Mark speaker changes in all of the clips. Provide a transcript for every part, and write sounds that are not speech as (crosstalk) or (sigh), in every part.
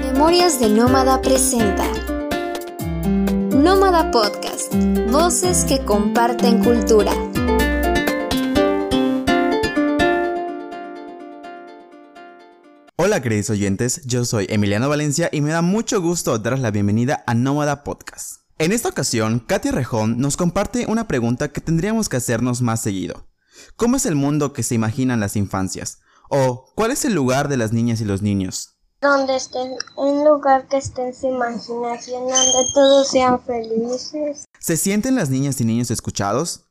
Speaker 1: Memorias de Nómada presenta Nómada Podcast, voces que comparten cultura.
Speaker 2: Hola queridos oyentes, yo soy Emiliano Valencia y me da mucho gusto daros la bienvenida a Nómada Podcast. En esta ocasión, Katia Rejón nos comparte una pregunta que tendríamos que hacernos más seguido. ¿Cómo es el mundo que se imaginan las infancias? ¿O cuál es el lugar de las niñas y los niños?
Speaker 3: Donde estén, un lugar que esté en su imaginación, donde todos sean felices.
Speaker 2: ¿Se sienten las niñas y niños escuchados?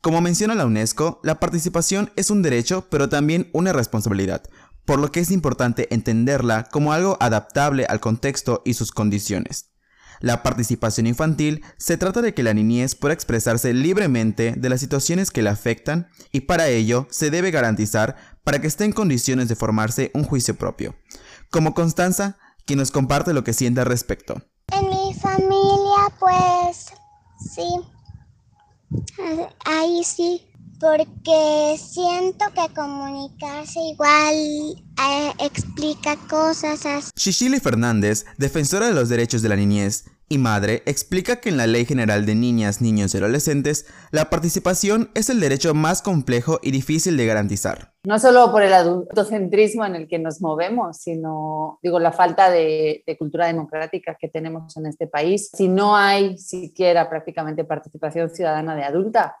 Speaker 2: Como menciona la UNESCO, la participación es un derecho, pero también una responsabilidad, por lo que es importante entenderla como algo adaptable al contexto y sus condiciones. La participación infantil se trata de que la niñez pueda expresarse libremente de las situaciones que le afectan y para ello se debe garantizar para que esté en condiciones de formarse un juicio propio. Como Constanza, quien nos comparte lo que siente al respecto.
Speaker 3: En mi familia, pues sí. Ahí sí porque siento que comunicarse igual eh, explica cosas así.
Speaker 2: Shishili Fernández, defensora de los derechos de la niñez y madre, explica que en la Ley General de Niñas, Niños y Adolescentes, la participación es el derecho más complejo y difícil de garantizar.
Speaker 4: No solo por el adultocentrismo en el que nos movemos, sino, digo, la falta de, de cultura democrática que tenemos en este país. Si no hay siquiera prácticamente participación ciudadana de adulta,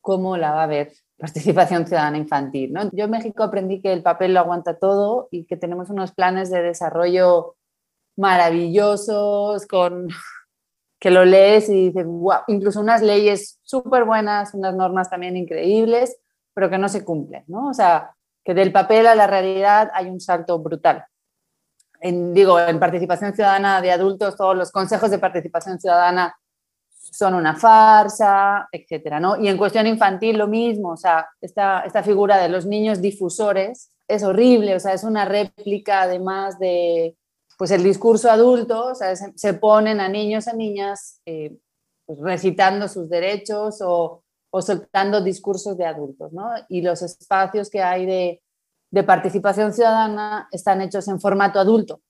Speaker 4: cómo la va a ver (laughs) participación ciudadana infantil. ¿no? Yo en México aprendí que el papel lo aguanta todo y que tenemos unos planes de desarrollo maravillosos, con (laughs) que lo lees y dices, wow, incluso unas leyes súper buenas, unas normas también increíbles, pero que no se cumplen, ¿no? O sea, que del papel a la realidad hay un salto brutal. Digo, en participación ciudadana de adultos, todos los consejos de participación ciudadana son una farsa, etcétera, ¿no? Y en cuestión infantil lo mismo, o sea, esta, esta figura de los niños difusores es horrible, o sea, es una réplica además de, pues el discurso adulto, o sea, se, ponen a niños y niñas eh, pues, recitando sus derechos o, o, soltando discursos de adultos, ¿no? Y los espacios que hay de, de participación ciudadana están hechos en formato adulto.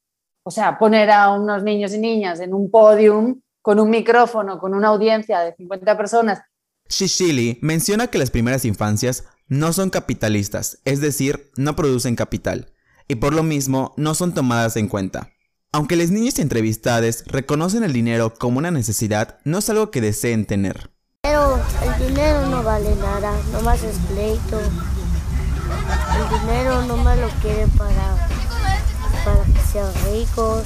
Speaker 4: O sea, poner a unos niños y niñas en un podium con un micrófono, con una audiencia de 50 personas.
Speaker 2: Shishili menciona que las primeras infancias no son capitalistas, es decir, no producen capital, y por lo mismo no son tomadas en cuenta. Aunque las niñas entrevistadas reconocen el dinero como una necesidad, no es algo que deseen tener.
Speaker 3: Pero el dinero no vale nada, nomás es pleito. El dinero no me lo quieren para, para que sean ricos,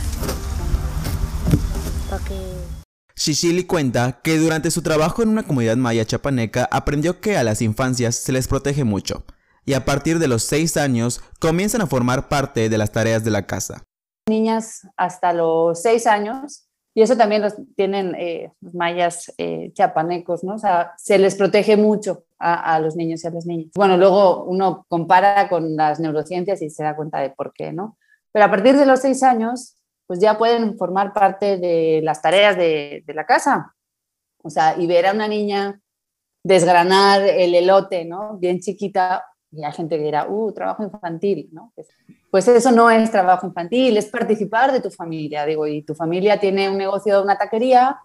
Speaker 3: para que
Speaker 2: Shishili cuenta que durante su trabajo en una comunidad maya chapaneca aprendió que a las infancias se les protege mucho y a partir de los 6 años comienzan a formar parte de las tareas de la casa.
Speaker 4: Niñas hasta los 6 años y eso también los tienen eh, mayas eh, chapanecos, ¿no? O sea, se les protege mucho a, los niños y a las niñas. Bueno, luego uno compara con las neurociencias y se da cuenta de por qué, ¿no? Pero a partir de los 6 años pues ya pueden formar parte de las tareas de, la casa. O sea, y ver a una niña desgranar el elote, ¿no? Bien chiquita, y hay gente que dirá, uh, trabajo infantil, ¿no? Pues eso no es trabajo infantil, es participar de tu familia, digo, y tu familia tiene un negocio de una taquería,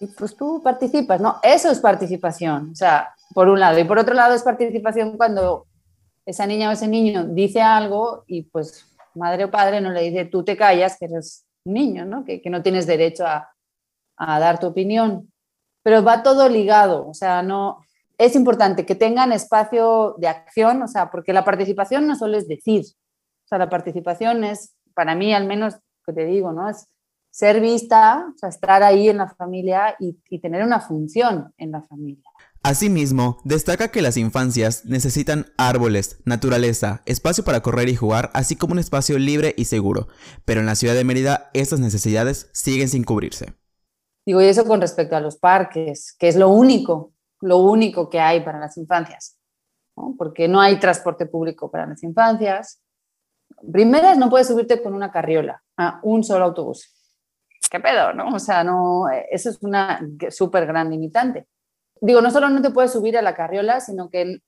Speaker 4: y pues tú participas, ¿no? Eso es participación, o sea, por un lado. Y por otro lado es participación cuando esa niña o ese niño dice algo y pues madre o padre no le dice, tú te callas, que eres niño, ¿no? Que, que no tienes derecho a, a, dar tu opinión. Pero va todo ligado, o sea, no... Es importante que tengan espacio de acción, o sea, porque la participación no solo es decir, o sea, la participación es, para mí al menos, que te digo, ¿no? Es ser vista, o sea, estar ahí en la familia y, y tener una función en la familia.
Speaker 2: Asimismo, destaca que las infancias necesitan árboles, naturaleza, espacio para correr y jugar, así como un espacio libre y seguro, pero en la ciudad de Mérida estas necesidades siguen sin cubrirse.
Speaker 4: Digo, y eso con respecto a los parques, que es lo único, lo único que hay para las infancias, porque no hay transporte público para las infancias. Primeras, no puedes subirte con una carriola a un solo autobús. ¿Qué pedo, no? O sea, no, eso es una súper gran limitante digo, no solo no te puedes subir a la carriola, sino que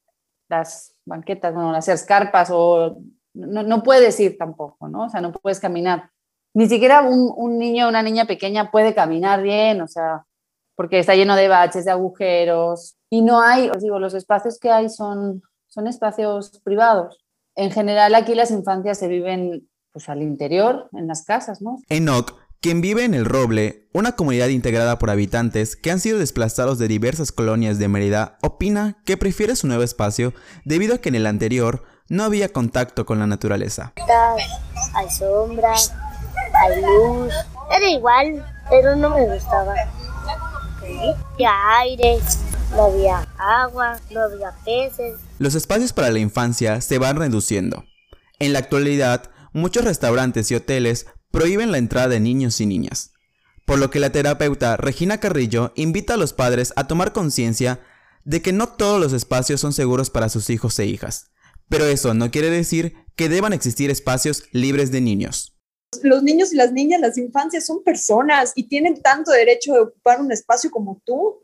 Speaker 4: las banquetas, bueno, hacer carpas o no, no, puedes ir tampoco, ¿no? O sea, no puedes caminar. Ni siquiera un, un niño o una niña pequeña puede caminar bien, o sea, porque está lleno de baches, de agujeros, y no hay, os digo, los espacios que hay son, son espacios privados. En general aquí las infancias se viven pues al interior, en las casas, ¿no?
Speaker 2: Enoch, quien vive en El Roble, una comunidad integrada por habitantes que han sido desplazados de diversas colonias de Mérida, opina que prefiere su nuevo espacio debido a que en el anterior no había contacto con la naturaleza.
Speaker 3: Hay sombra, hay luz, era igual, pero no me gustaba. Había aire, no había agua, no había peces.
Speaker 2: Los espacios para la infancia se van reduciendo. En la actualidad, muchos restaurantes y hoteles prohíben la entrada de niños y niñas. Por lo que la terapeuta Regina Carrillo invita a los padres a tomar conciencia de que no todos los espacios son seguros para sus hijos e hijas. Pero eso no quiere decir que deban existir espacios libres de niños.
Speaker 5: Los niños y las niñas, las infancias son personas y tienen tanto derecho de ocupar un espacio como tú.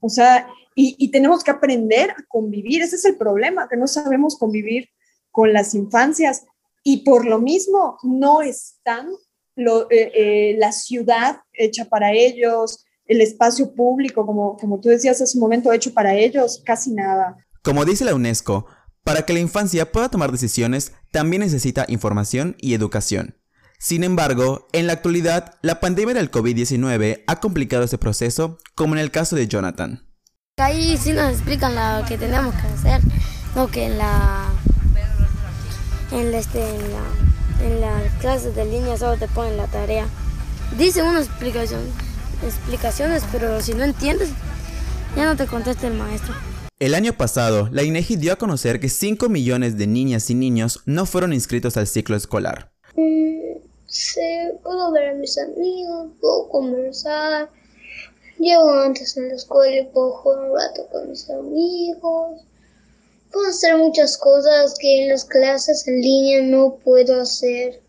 Speaker 5: O sea, y, tenemos que aprender a convivir. Ese es el problema, que no sabemos convivir con las infancias. Y por lo mismo, no están lo, eh, eh, la ciudad hecha para ellos, el espacio público, como, como tú decías hace un momento, hecho para ellos, casi nada.
Speaker 2: Como dice la UNESCO, para que la infancia pueda tomar decisiones, también necesita información y educación. Sin embargo, en la actualidad, la pandemia del COVID-19 ha complicado ese proceso, como en el caso de Jonathan.
Speaker 3: Ahí sí nos explican lo que tenemos que hacer, no que en la en, la, este, en, las clases de línea solo te ponen la tarea. Dicen unas explicaciones, explicaciones, pero si no entiendes, ya no te contesta el maestro.
Speaker 2: El año pasado, la INEGI dio a conocer que 5 millones de niñas y niños no fueron inscritos al ciclo escolar.
Speaker 6: Sí, puedo ver a mis amigos, puedo conversar. Llego antes en la escuela y puedo jugar un rato con mis amigos. Puedo hacer muchas cosas que en las clases en línea no puedo hacer.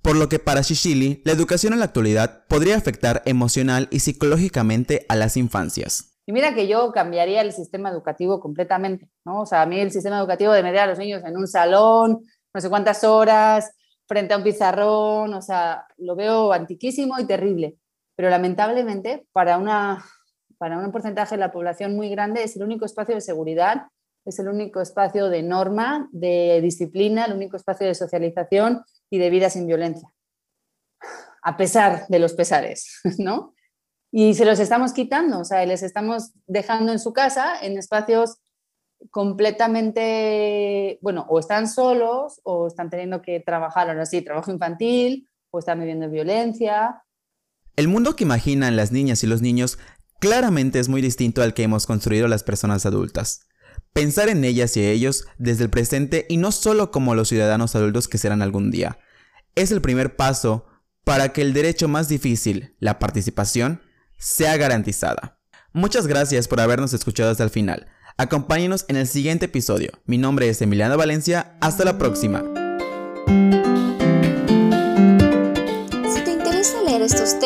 Speaker 2: Por lo que para Shishili, la educación en la actualidad podría afectar emocional y psicológicamente a las infancias.
Speaker 4: Y mira que yo cambiaría el sistema educativo completamente, ¿no? O sea, a mí el sistema educativo de meter a los niños en un salón, no sé cuántas horas, frente a un pizarrón, o sea, lo veo antiquísimo y terrible. Pero lamentablemente, para, una, para un porcentaje de la población muy grande, es el único espacio de seguridad, es el único espacio de norma, de disciplina, el único espacio de socialización y de vida sin violencia. A pesar de los pesares, (laughs) ¿no? Y se los estamos quitando, o sea, les estamos dejando en su casa, en espacios completamente, bueno, o están solos o están teniendo que trabajar ahora sí, trabajo infantil, o están viviendo violencia.
Speaker 2: El mundo que imaginan las niñas y los niños claramente es muy distinto al que hemos construido las personas adultas. Pensar en ellas y ellos desde el presente y no solo como los ciudadanos adultos que serán algún día. Es el primer paso para que el derecho más difícil, la participación, sea garantizada. Muchas gracias por habernos escuchado hasta el final. Acompáñenos en el siguiente episodio. Mi nombre es Emiliano Valencia. Hasta la próxima.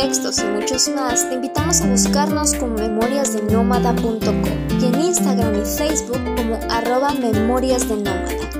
Speaker 1: Textos y muchos más, te invitamos a buscarnos como memoriasdenómada.com y en Instagram y Facebook como arroba memoriasdenómada.